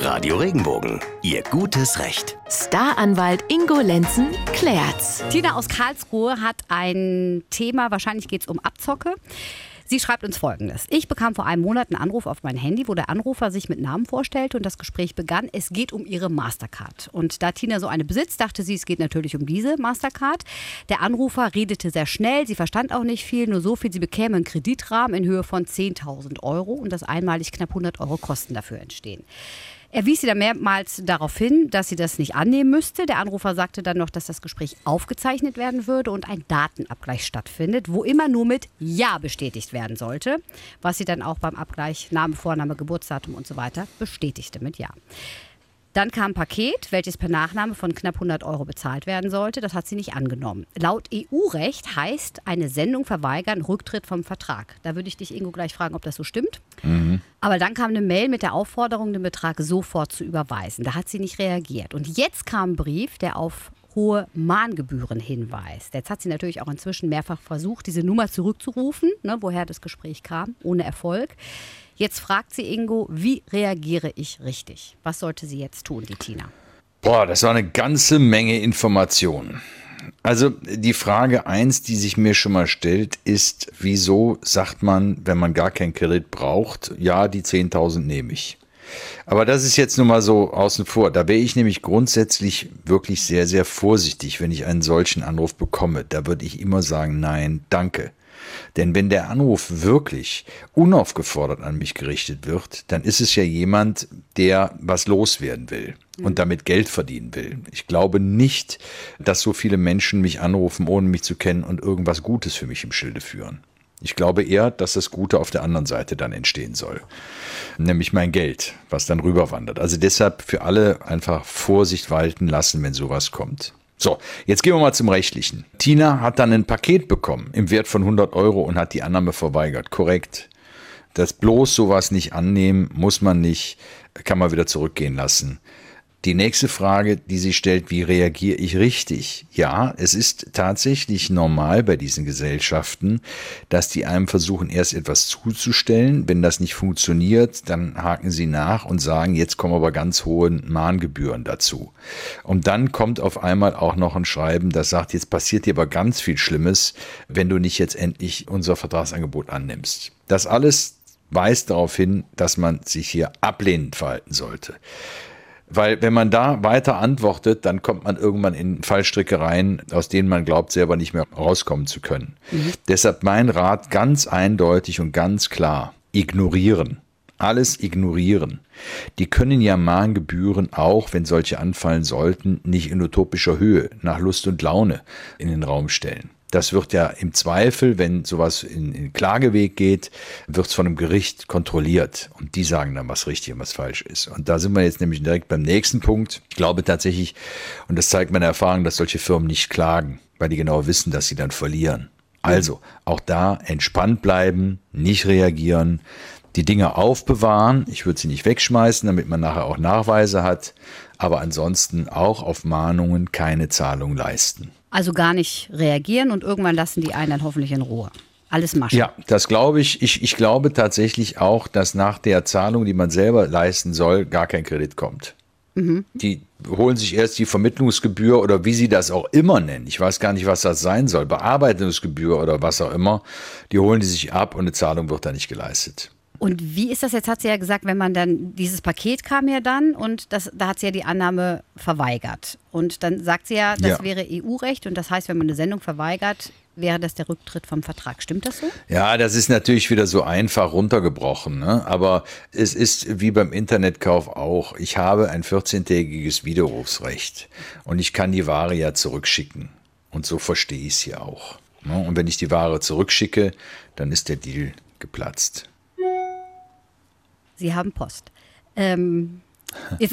Radio Regenbogen, Ihr gutes Recht. Staranwalt Ingo Lenzen klärt's. Tina aus Karlsruhe hat ein Thema, wahrscheinlich geht es um Abzocke. Sie schreibt uns folgendes. Ich bekam vor einem Monat einen Anruf auf mein Handy, wo der Anrufer sich mit Namen vorstellte und das Gespräch begann. Es geht um ihre Mastercard. Und da Tina so eine besitzt, dachte sie, es geht natürlich um diese Mastercard. Der Anrufer redete sehr schnell, sie verstand auch nicht viel, nur so viel, sie bekäme einen Kreditrahmen in Höhe von 10.000 Euro und dass einmalig knapp 100 Euro Kosten dafür entstehen. Er wies sie dann mehrmals darauf hin, dass sie das nicht annehmen müsste. Der Anrufer sagte dann noch, dass das Gespräch aufgezeichnet werden würde und ein Datenabgleich stattfindet, wo immer nur mit Ja bestätigt werden sollte, was sie dann auch beim Abgleich Name, Vorname, Geburtsdatum und so weiter bestätigte mit Ja. Dann kam ein Paket, welches per Nachname von knapp 100 Euro bezahlt werden sollte. Das hat sie nicht angenommen. Laut EU-Recht heißt eine Sendung verweigern Rücktritt vom Vertrag. Da würde ich dich, Ingo, gleich fragen, ob das so stimmt. Aber dann kam eine Mail mit der Aufforderung, den Betrag sofort zu überweisen. Da hat sie nicht reagiert. Und jetzt kam ein Brief, der auf hohe Mahngebühren hinweist. Jetzt hat sie natürlich auch inzwischen mehrfach versucht, diese Nummer zurückzurufen, ne, woher das Gespräch kam, ohne Erfolg. Jetzt fragt sie Ingo, wie reagiere ich richtig? Was sollte sie jetzt tun, die Tina? Boah, das war eine ganze Menge Informationen. Also die Frage eins, die sich mir schon mal stellt, ist, wieso sagt man, wenn man gar keinen Kredit braucht, ja, die 10.000 nehme ich. Aber das ist jetzt nur mal so außen vor. Da wäre ich nämlich grundsätzlich wirklich sehr, sehr vorsichtig, wenn ich einen solchen Anruf bekomme. Da würde ich immer sagen, nein, danke. Denn wenn der Anruf wirklich unaufgefordert an mich gerichtet wird, dann ist es ja jemand, der was loswerden will und damit Geld verdienen will. Ich glaube nicht, dass so viele Menschen mich anrufen, ohne mich zu kennen und irgendwas Gutes für mich im Schilde führen. Ich glaube eher, dass das Gute auf der anderen Seite dann entstehen soll. Nämlich mein Geld, was dann rüberwandert. Also deshalb für alle einfach Vorsicht walten lassen, wenn sowas kommt. So, jetzt gehen wir mal zum Rechtlichen. Tina hat dann ein Paket bekommen im Wert von 100 Euro und hat die Annahme verweigert. Korrekt. Das bloß sowas nicht annehmen, muss man nicht, kann man wieder zurückgehen lassen. Die nächste Frage, die sie stellt, wie reagiere ich richtig? Ja, es ist tatsächlich normal bei diesen Gesellschaften, dass die einem versuchen, erst etwas zuzustellen. Wenn das nicht funktioniert, dann haken sie nach und sagen, jetzt kommen aber ganz hohe Mahngebühren dazu. Und dann kommt auf einmal auch noch ein Schreiben, das sagt, jetzt passiert dir aber ganz viel Schlimmes, wenn du nicht jetzt endlich unser Vertragsangebot annimmst. Das alles weist darauf hin, dass man sich hier ablehnend verhalten sollte. Weil wenn man da weiter antwortet, dann kommt man irgendwann in Fallstricke rein, aus denen man glaubt, selber nicht mehr rauskommen zu können. Mhm. Deshalb mein Rat ganz eindeutig und ganz klar, ignorieren. Alles ignorieren. Die können ja Mahngebühren auch, wenn solche anfallen sollten, nicht in utopischer Höhe, nach Lust und Laune in den Raum stellen. Das wird ja im Zweifel, wenn sowas in, in Klageweg geht, wird es von einem Gericht kontrolliert. Und die sagen dann, was richtig und was falsch ist. Und da sind wir jetzt nämlich direkt beim nächsten Punkt. Ich glaube tatsächlich, und das zeigt meine Erfahrung, dass solche Firmen nicht klagen, weil die genau wissen, dass sie dann verlieren. Also, auch da entspannt bleiben, nicht reagieren, die Dinge aufbewahren. Ich würde sie nicht wegschmeißen, damit man nachher auch Nachweise hat. Aber ansonsten auch auf Mahnungen keine Zahlung leisten. Also gar nicht reagieren und irgendwann lassen die einen dann hoffentlich in Ruhe. Alles Masche. Ja, das glaube ich. ich. Ich glaube tatsächlich auch, dass nach der Zahlung, die man selber leisten soll, gar kein Kredit kommt. Mhm. Die holen sich erst die Vermittlungsgebühr oder wie sie das auch immer nennen. Ich weiß gar nicht, was das sein soll. Bearbeitungsgebühr oder was auch immer. Die holen die sich ab und eine Zahlung wird da nicht geleistet. Und wie ist das jetzt, hat sie ja gesagt, wenn man dann, dieses Paket kam ja dann und das, da hat sie ja die Annahme verweigert. Und dann sagt sie ja, das ja. wäre EU-Recht und das heißt, wenn man eine Sendung verweigert, wäre das der Rücktritt vom Vertrag. Stimmt das so? Ja, das ist natürlich wieder so einfach runtergebrochen. Ne? Aber es ist wie beim Internetkauf auch. Ich habe ein 14-tägiges Widerrufsrecht und ich kann die Ware ja zurückschicken. Und so verstehe ich es hier auch. Ne? Und wenn ich die Ware zurückschicke, dann ist der Deal geplatzt. Sie haben Post. Ähm,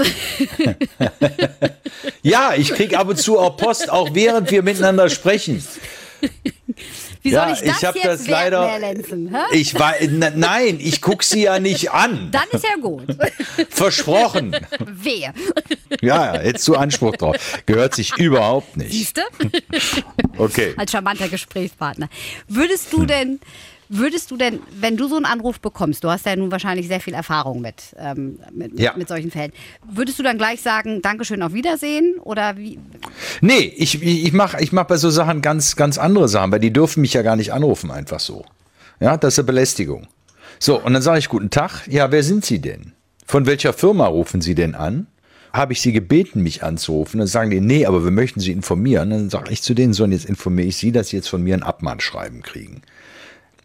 ja, ich kriege ab und zu auch Post, auch während wir miteinander sprechen. Wie soll ich das ich jetzt das leider. Lenzen, ich war, nein, ich gucke sie ja nicht an. Dann ist ja gut. Versprochen. Wer? Ja, jetzt zu Anspruch drauf. Gehört sich überhaupt nicht. Siehst du? Okay. Als charmanter Gesprächspartner. Würdest du denn Würdest du denn, wenn du so einen Anruf bekommst, du hast ja nun wahrscheinlich sehr viel Erfahrung mit, ähm, mit, Ja. mit solchen Fällen, würdest du dann gleich sagen, Dankeschön, auf Wiedersehen? Oder wie? Nee, ich, ich mache ich mach bei so Sachen ganz, ganz andere Sachen, weil die dürfen mich ja gar nicht anrufen, einfach so. Ja, das ist eine Belästigung. So, und dann sage ich, guten Tag, ja, wer sind Sie denn? Von welcher Firma rufen Sie denn an? Habe ich Sie gebeten, mich anzurufen? Dann sagen die, nee, aber wir möchten Sie informieren. Dann sage ich zu denen, so, und jetzt informiere ich Sie, dass Sie jetzt von mir ein Abmahnschreiben kriegen.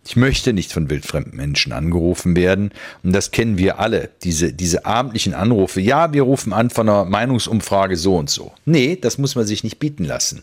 Ich möchte nicht von wildfremden Menschen angerufen werden. Und das kennen wir alle, diese, diese abendlichen Anrufe. Ja, wir rufen an von einer Meinungsumfrage so und so. Nee, das muss man sich nicht bieten lassen.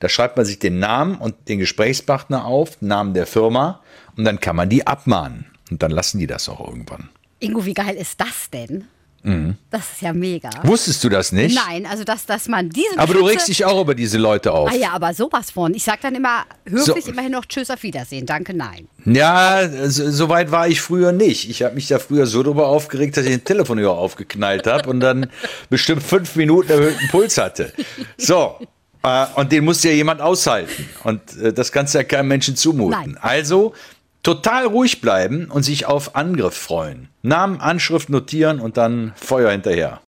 Da schreibt man sich den Namen und den Gesprächspartner auf, Namen der Firma, und dann kann man die abmahnen. Und dann lassen die das auch irgendwann. Ingo, wie geil ist das denn? Mhm. Das ist ja mega. Wusstest du das nicht? Nein, also dass, dass man diese Aber du Schütze- regst dich auch über diese Leute auf. Ah ja, aber sowas von. Ich sag dann immer höflich So. immerhin noch Tschüss, auf Wiedersehen. Danke, nein. Ja, so, so weit war ich früher nicht. Ich habe mich da früher so drüber aufgeregt, dass ich den Telefonhörer aufgeknallt habe und dann bestimmt fünf Minuten erhöhten Puls hatte. So. Äh, und den muss ja jemand aushalten. Und äh, das kannst du ja keinem Menschen zumuten. Nein. Also total ruhig bleiben und sich auf Angriff freuen. Namen, Anschrift notieren und dann Feuer hinterher.